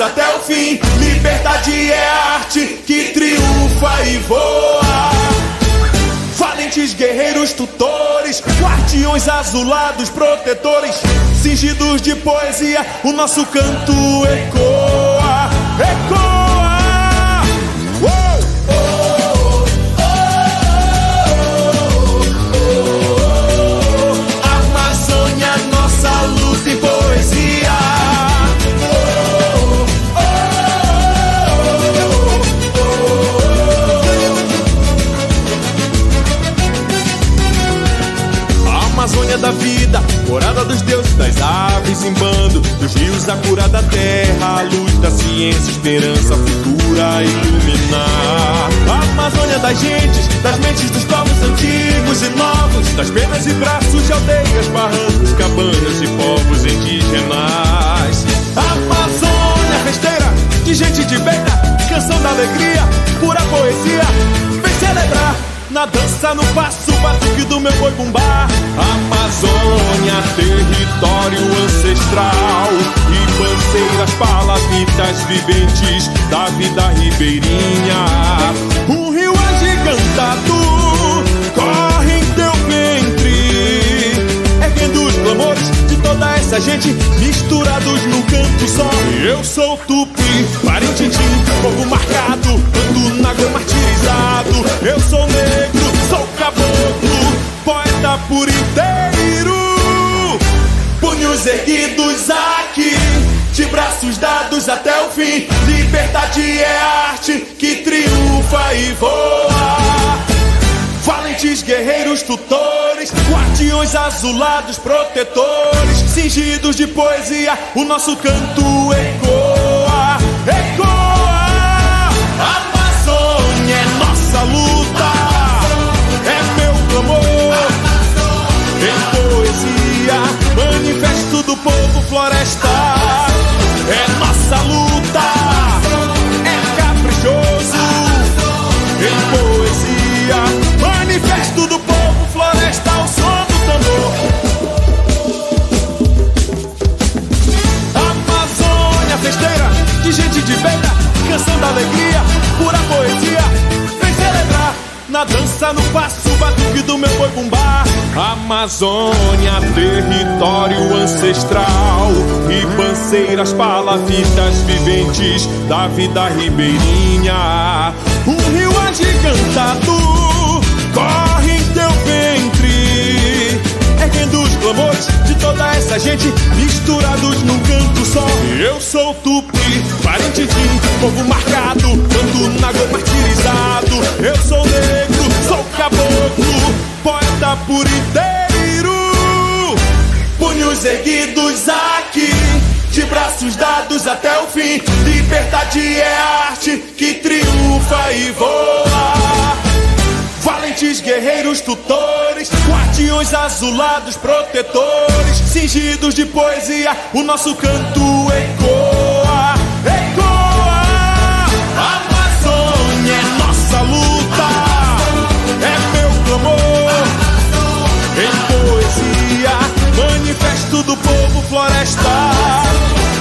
até o fim. Liberdade é arte que triunfa e voa. Valentes guerreiros, tutores, guardiões azulados, protetores, cingidos de poesia, o nosso canto ecoa, ecoa. Das aves em bando, dos rios a cura da terra, a luz da ciência, esperança futura iluminar. A Amazônia das gentes, das mentes dos povos antigos e novos, das penas e braços de aldeias, barrancos, cabanas e povos indígenas. Na dança, no passo, batuque do meu boi bumbá. Amazônia, território ancestral. Ribanceiras, palafitas viventes da vida ribeirinha. Um rio agigantado corre em teu ventre, erguendo os clamores de toda essa gente misturados no canto só. Eu sou tupi, até o fim. Liberdade é arte que triunfa e voa. Valentes guerreiros, tutores, guardiões azulados, protetores, cingidos de poesia, o nosso canto ecoa, ecoa. De beira, canção da alegria, pura poesia. Vem celebrar na dança, no passo, batuque do meu boi bumbá. Amazônia, território ancestral, ribanceiras, palafitas viventes da vida ribeirinha. Um rio agigantado corre erguendo os clamores de toda essa gente misturados num canto só. Eu sou tupi, parentintim, povo marcado, canto na gol martirizado. Eu sou negro, sou caboclo, poeta por inteiro. Punhos erguidos aqui, de braços dados até o fim. Liberdade é arte que triunfa e voa valentes, guerreiros tutores, guardiões azulados, protetores, cingidos de poesia, o nosso canto ecoa, ecoa. A Amazônia é nossa luta, é meu clamor. Em poesia, manifesto do povo florestal,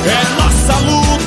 é nossa luta.